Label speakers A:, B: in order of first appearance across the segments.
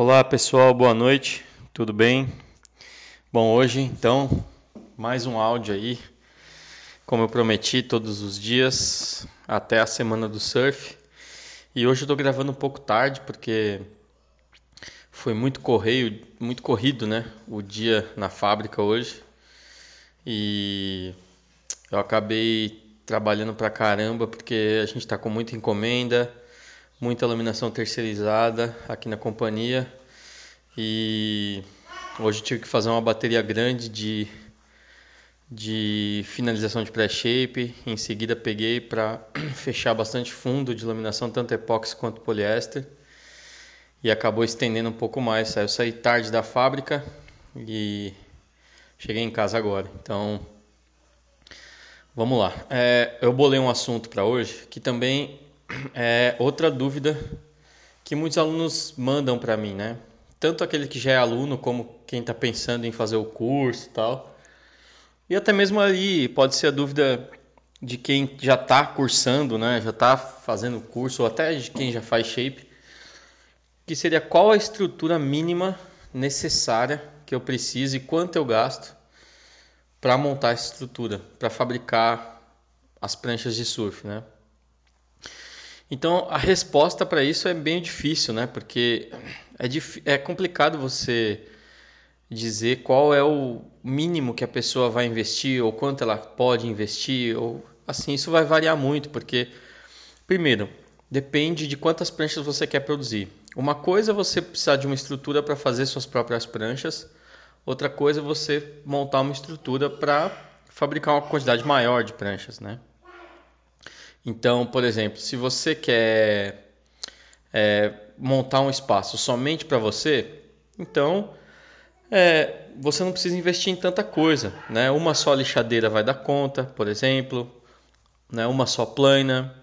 A: Olá pessoal, boa noite, tudo bem? Bom, hoje então mais um áudio aí, como eu prometi, todos os dias até a semana do surf. E hoje eu tô gravando um pouco tarde porque foi muito correio, muito corrido, né? O dia na fábrica hoje. E eu acabei trabalhando pra caramba porque a gente tá com muita encomenda muita iluminação terceirizada aqui na companhia e hoje tive que fazer uma bateria grande de, de finalização de pré-shape. Em seguida peguei para fechar bastante fundo de iluminação, tanto epóxi quanto poliéster. E acabou estendendo um pouco mais. Eu saí tarde da fábrica e cheguei em casa agora. Então, vamos lá. É, eu bolei um assunto para hoje que também é outra dúvida que muitos alunos mandam para mim, né? Tanto aquele que já é aluno como quem está pensando em fazer o curso e tal. E até mesmo ali pode ser a dúvida de quem já está cursando, né? Já está fazendo o curso, ou até de quem já faz shape, que seria qual a estrutura mínima necessária que eu preciso e quanto eu gasto para montar essa estrutura, para fabricar as pranchas de surf, né? Então a resposta para isso é bem difícil, né? Porque é, dif... é complicado você dizer qual é o mínimo que a pessoa vai investir ou quanto ela pode investir ou assim isso vai variar muito porque primeiro depende de quantas pranchas você quer produzir. Uma coisa é você precisar de uma estrutura para fazer suas próprias pranchas, outra coisa é você montar uma estrutura para fabricar uma quantidade maior de pranchas, né? Então, por exemplo, se você quer é, montar um espaço somente para você, então é, você não precisa investir em tanta coisa. Né? Uma só lixadeira vai dar conta, por exemplo, né? uma só plana.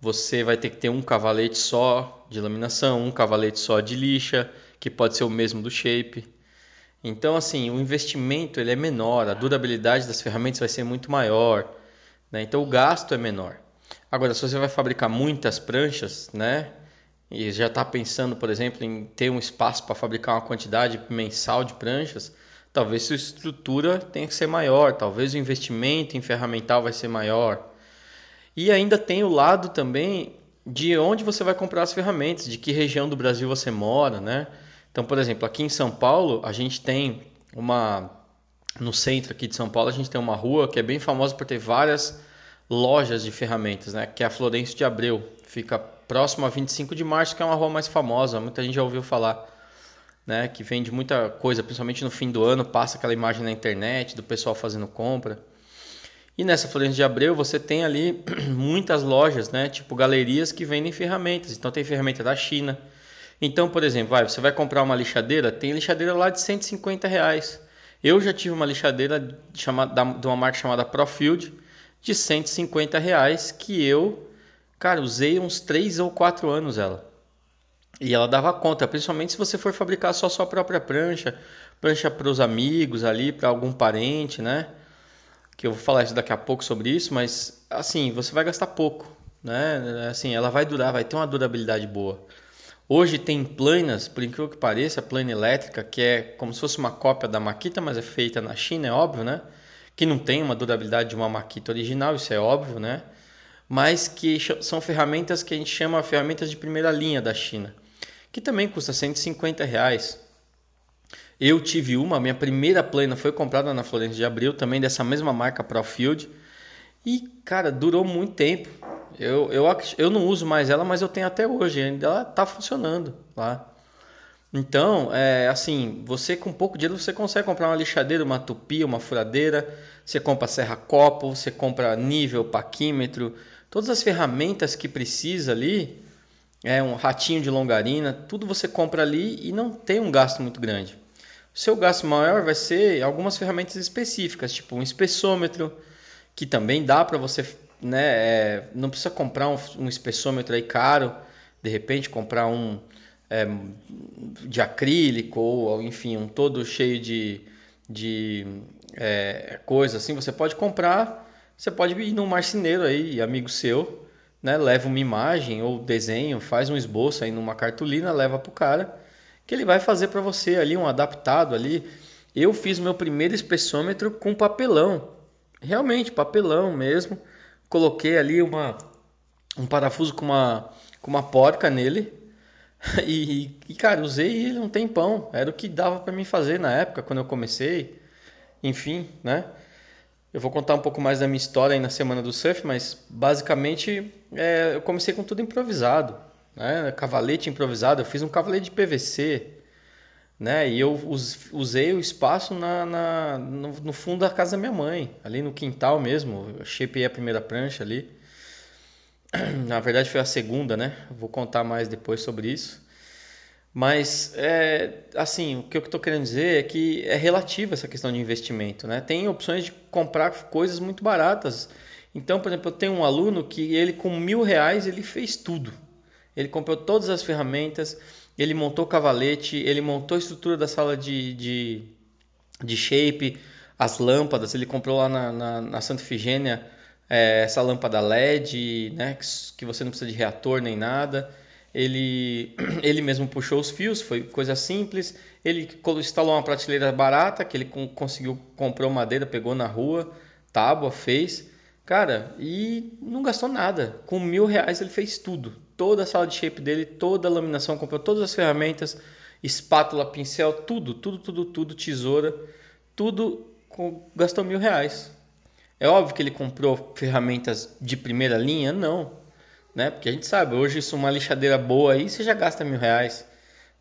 A: Você vai ter que ter um cavalete só de laminação, um cavalete só de lixa, que pode ser o mesmo do shape. Então, assim, o investimento ele é menor, a durabilidade das ferramentas vai ser muito maior, né? então o gasto é menor. Agora, se você vai fabricar muitas pranchas, né? E já está pensando, por exemplo, em ter um espaço para fabricar uma quantidade mensal de pranchas, talvez sua estrutura tenha que ser maior, talvez o investimento em ferramental vai ser maior. E ainda tem o lado também de onde você vai comprar as ferramentas, de que região do Brasil você mora, né? Então, por exemplo, aqui em São Paulo, a gente tem uma no centro aqui de São Paulo, a gente tem uma rua que é bem famosa por ter várias lojas de ferramentas, né? Que é a Florencio de Abreu. Fica próximo a 25 de março, que é uma rua mais famosa, muita gente já ouviu falar. Né, que vende muita coisa, principalmente no fim do ano, passa aquela imagem na internet do pessoal fazendo compra. E nessa Florencio de Abreu você tem ali muitas lojas, né, tipo galerias que vendem ferramentas. Então tem ferramenta da China. Então, por exemplo, vai, você vai comprar uma lixadeira, tem lixadeira lá de 150 reais. Eu já tive uma lixadeira chamada, de uma marca chamada Profield, de 150 reais que eu, cara, usei uns 3 ou 4 anos ela. E ela dava conta, principalmente se você for fabricar só sua própria prancha, prancha para os amigos ali, para algum parente, né? Que eu vou falar isso daqui a pouco sobre isso, mas assim, você vai gastar pouco, né? Assim, ela vai durar, vai ter uma durabilidade boa. Hoje tem planas, por incrível que pareça, plana elétrica, que é como se fosse uma cópia da Makita, mas é feita na China, é óbvio, né? Que não tem uma durabilidade de uma Makita original, isso é óbvio, né? Mas que são ferramentas que a gente chama ferramentas de primeira linha da China, que também custa 150 reais. Eu tive uma, minha primeira plana foi comprada na Florença de Abril, também dessa mesma marca Profield, e cara, durou muito tempo. Eu, eu, eu não uso mais ela, mas eu tenho até hoje, ainda ela está funcionando lá. Então, é, assim, você com pouco dinheiro você consegue comprar uma lixadeira, uma tupia, uma furadeira, você compra serra copo, você compra nível, paquímetro, todas as ferramentas que precisa ali, é um ratinho de longarina, tudo você compra ali e não tem um gasto muito grande. O seu gasto maior vai ser algumas ferramentas específicas, tipo um espessômetro, que também dá para você, né, é, não precisa comprar um, um espessômetro aí caro, de repente comprar um é, de acrílico ou enfim um todo cheio de, de é, coisa assim você pode comprar você pode ir num marceneiro aí amigo seu né leva uma imagem ou desenho faz um esboço aí numa cartolina leva pro cara que ele vai fazer para você ali um adaptado ali. Eu fiz meu primeiro espessômetro com papelão, realmente papelão mesmo. Coloquei ali uma um parafuso com uma com uma porca nele e, e cara usei ele um tempão. Era o que dava para mim fazer na época quando eu comecei. Enfim, né? Eu vou contar um pouco mais da minha história aí na semana do surf, mas basicamente é, eu comecei com tudo improvisado, né? Cavalete improvisado, eu fiz um cavalete de PVC, né? E eu usei o espaço na, na no, no, fundo da casa da minha mãe, ali no quintal mesmo. Eu shapeei a primeira prancha ali. Na verdade foi a segunda, né? Vou contar mais depois sobre isso. Mas, é, assim, o que eu estou querendo dizer é que é relativa essa questão de investimento, né? Tem opções de comprar coisas muito baratas. Então, por exemplo, eu tenho um aluno que ele com mil reais ele fez tudo. Ele comprou todas as ferramentas, ele montou o cavalete, ele montou a estrutura da sala de, de, de shape, as lâmpadas, ele comprou lá na, na, na Santa Efigênia é, essa lâmpada LED, né, que, que você não precisa de reator nem nada ele, ele mesmo puxou os fios, foi coisa simples. Ele instalou uma prateleira barata que ele conseguiu, comprou madeira, pegou na rua, tábua, fez. Cara, e não gastou nada. Com mil reais ele fez tudo. Toda a sala de shape dele, toda a laminação, comprou todas as ferramentas, espátula, pincel, tudo, tudo, tudo, tudo, tesoura, tudo com, gastou mil reais. É óbvio que ele comprou ferramentas de primeira linha? Não né? Porque a gente sabe, hoje isso uma lixadeira boa aí você já gasta mil reais.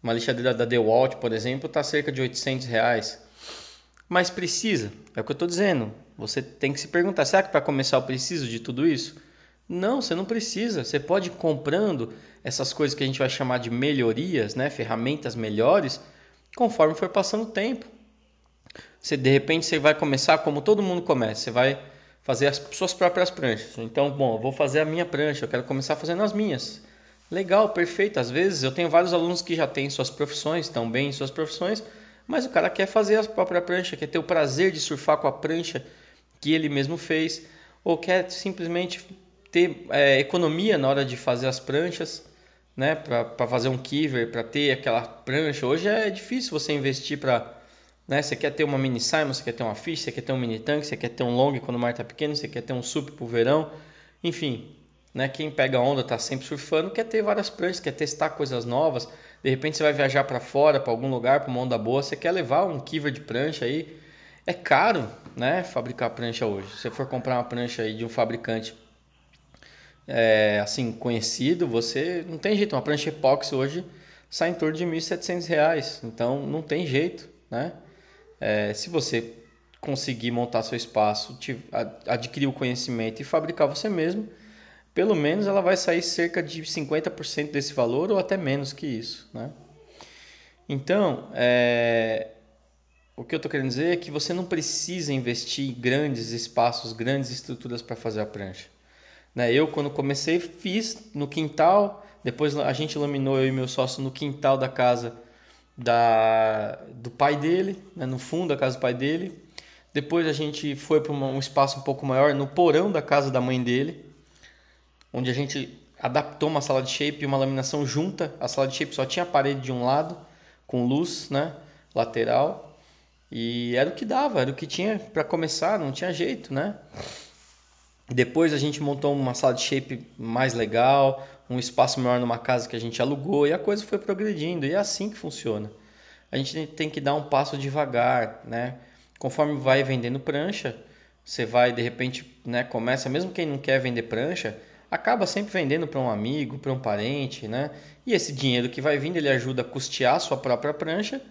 A: Uma lixadeira da DeWalt, por exemplo, está cerca de 800 reais. Mas precisa, é o que eu estou dizendo. Você tem que se perguntar, será que para começar eu preciso de tudo isso? Não, você não precisa. Você pode ir comprando essas coisas que a gente vai chamar de melhorias, né? ferramentas melhores, conforme for passando o tempo. Você de repente você vai começar como todo mundo começa. Você vai fazer as suas próprias pranchas. Então, bom, eu vou fazer a minha prancha, eu quero começar fazendo as minhas. Legal, perfeito. Às vezes eu tenho vários alunos que já têm suas profissões, estão bem em suas profissões, mas o cara quer fazer a própria prancha, quer ter o prazer de surfar com a prancha que ele mesmo fez, ou quer simplesmente ter é, economia na hora de fazer as pranchas, né, para fazer um kiver, para ter aquela prancha. Hoje é difícil você investir para né? Você quer ter uma mini Simon, você quer ter uma fish, você quer ter um mini tanque, você quer ter um long quando o mar está pequeno, você quer ter um sup para o verão, enfim. Né? Quem pega onda, está sempre surfando, quer ter várias pranchas, quer testar coisas novas. De repente você vai viajar para fora, para algum lugar, para uma onda boa, você quer levar um kiver de prancha aí. É caro, né, fabricar prancha hoje. Se você for comprar uma prancha aí de um fabricante é, assim conhecido, você não tem jeito. Uma prancha epóxi hoje sai em torno de R$ 1.700, então não tem jeito, né? É, se você conseguir montar seu espaço, adquirir o conhecimento e fabricar você mesmo, pelo menos ela vai sair cerca de 50% desse valor ou até menos que isso. Né? Então, é, o que eu estou querendo dizer é que você não precisa investir em grandes espaços, grandes estruturas para fazer a prancha. Né? Eu, quando comecei, fiz no quintal, depois a gente laminou eu e meu sócio no quintal da casa da, do pai dele, né, no fundo da casa do pai dele. Depois a gente foi para um espaço um pouco maior, no porão da casa da mãe dele, onde a gente adaptou uma sala de shape e uma laminação junta. A sala de shape só tinha a parede de um lado, com luz né, lateral. E era o que dava, era o que tinha para começar, não tinha jeito, né? Depois a gente montou uma sala de shape mais legal, um espaço maior numa casa que a gente alugou e a coisa foi progredindo. E é assim que funciona. A gente tem que dar um passo devagar, né? Conforme vai vendendo prancha, você vai de repente, né, começa, mesmo quem não quer vender prancha, acaba sempre vendendo para um amigo, para um parente, né? E esse dinheiro que vai vindo, ele ajuda a custear a sua própria prancha,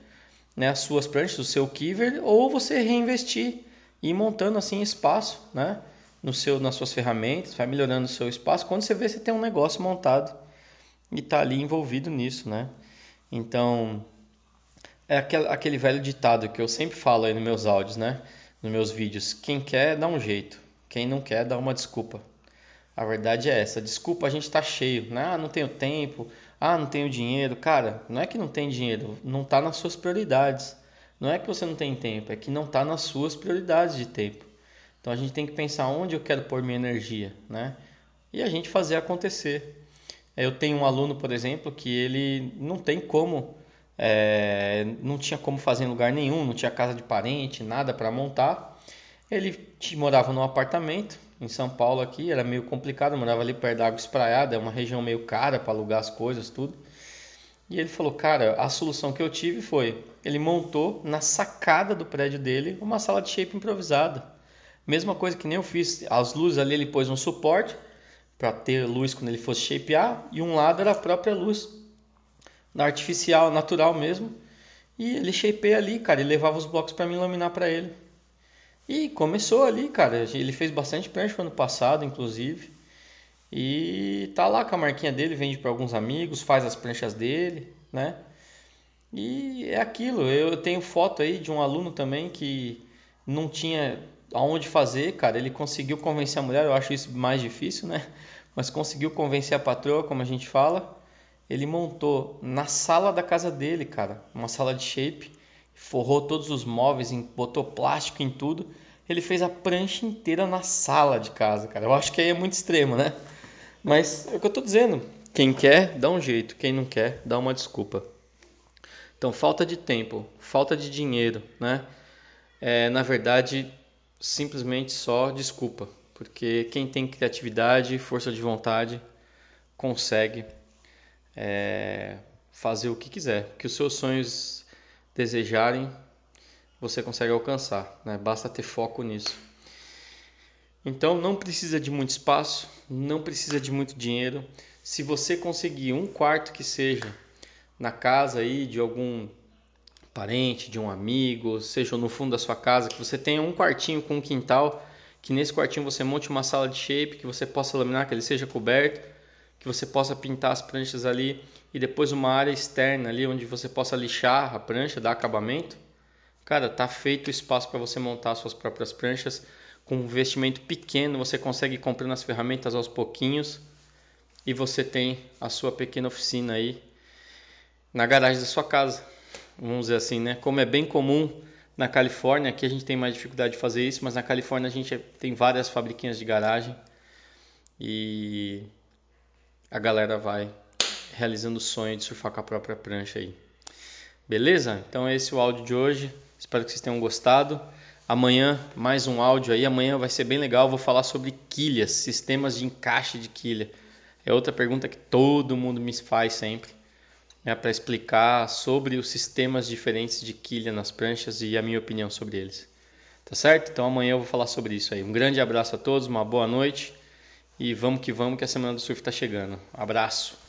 A: né, as suas pranchas, o seu kiver, ou você reinvestir e montando assim espaço, né? No seu, nas suas ferramentas, vai melhorando o seu espaço. Quando você vê, você tem um negócio montado e está ali envolvido nisso, né? Então, é aquele, aquele velho ditado que eu sempre falo aí nos meus áudios, né? Nos meus vídeos. Quem quer, dá um jeito. Quem não quer, dá uma desculpa. A verdade é essa. Desculpa, a gente está cheio. Né? Ah, não tenho tempo. Ah, não tenho dinheiro. Cara, não é que não tem dinheiro. Não está nas suas prioridades. Não é que você não tem tempo. É que não está nas suas prioridades de tempo. Então a gente tem que pensar onde eu quero pôr minha energia, né? E a gente fazer acontecer. Eu tenho um aluno, por exemplo, que ele não tem como é, não tinha como fazer em lugar nenhum, não tinha casa de parente, nada para montar. Ele morava num apartamento em São Paulo aqui, era meio complicado, morava ali perto da Água Espraiada, é uma região meio cara para alugar as coisas, tudo. E ele falou, cara, a solução que eu tive foi, ele montou na sacada do prédio dele uma sala de shape improvisada. Mesma coisa que nem eu fiz, as luzes ali ele pôs um suporte para ter luz quando ele fosse shapear e um lado era a própria luz artificial, natural mesmo. E ele shapeia ali, cara, ele levava os blocos para mim laminar para ele. E começou ali, cara. Ele fez bastante prancha no ano passado, inclusive. E tá lá com a marquinha dele, vende para alguns amigos, faz as pranchas dele, né? E é aquilo. Eu tenho foto aí de um aluno também que não tinha aonde fazer, cara. Ele conseguiu convencer a mulher, eu acho isso mais difícil, né? Mas conseguiu convencer a patroa, como a gente fala. Ele montou na sala da casa dele, cara, uma sala de shape forrou todos os móveis, botou plástico em tudo. Ele fez a prancha inteira na sala de casa, cara. Eu acho que aí é muito extremo, né? Mas é o que eu tô dizendo. Quem quer, dá um jeito. Quem não quer, dá uma desculpa. Então, falta de tempo, falta de dinheiro, né? É, na verdade, simplesmente só desculpa. Porque quem tem criatividade, força de vontade, consegue é, fazer o que quiser. Que os seus sonhos desejarem, você consegue alcançar. Né? Basta ter foco nisso. Então não precisa de muito espaço, não precisa de muito dinheiro. Se você conseguir um quarto que seja na casa aí de algum parente, de um amigo, seja no fundo da sua casa, que você tenha um quartinho com um quintal, que nesse quartinho você monte uma sala de shape, que você possa laminar, que ele seja coberto, que você possa pintar as pranchas ali e depois uma área externa ali onde você possa lixar a prancha, dar acabamento. Cara, tá feito o espaço para você montar suas próprias pranchas. Com um investimento pequeno, você consegue ir comprando as ferramentas aos pouquinhos e você tem a sua pequena oficina aí na garagem da sua casa. Vamos dizer assim, né? Como é bem comum na Califórnia, aqui a gente tem mais dificuldade de fazer isso, mas na Califórnia a gente tem várias fabriquinhas de garagem e a galera vai realizando o sonho de surfar com a própria prancha aí. Beleza? Então esse é o áudio de hoje. Espero que vocês tenham gostado. Amanhã mais um áudio aí. Amanhã vai ser bem legal. Vou falar sobre quilhas, sistemas de encaixe de quilha. É outra pergunta que todo mundo me faz sempre. É para explicar sobre os sistemas diferentes de quilha nas pranchas e a minha opinião sobre eles. Tá certo? Então amanhã eu vou falar sobre isso aí. Um grande abraço a todos, uma boa noite e vamos que vamos que a semana do surf está chegando. Abraço.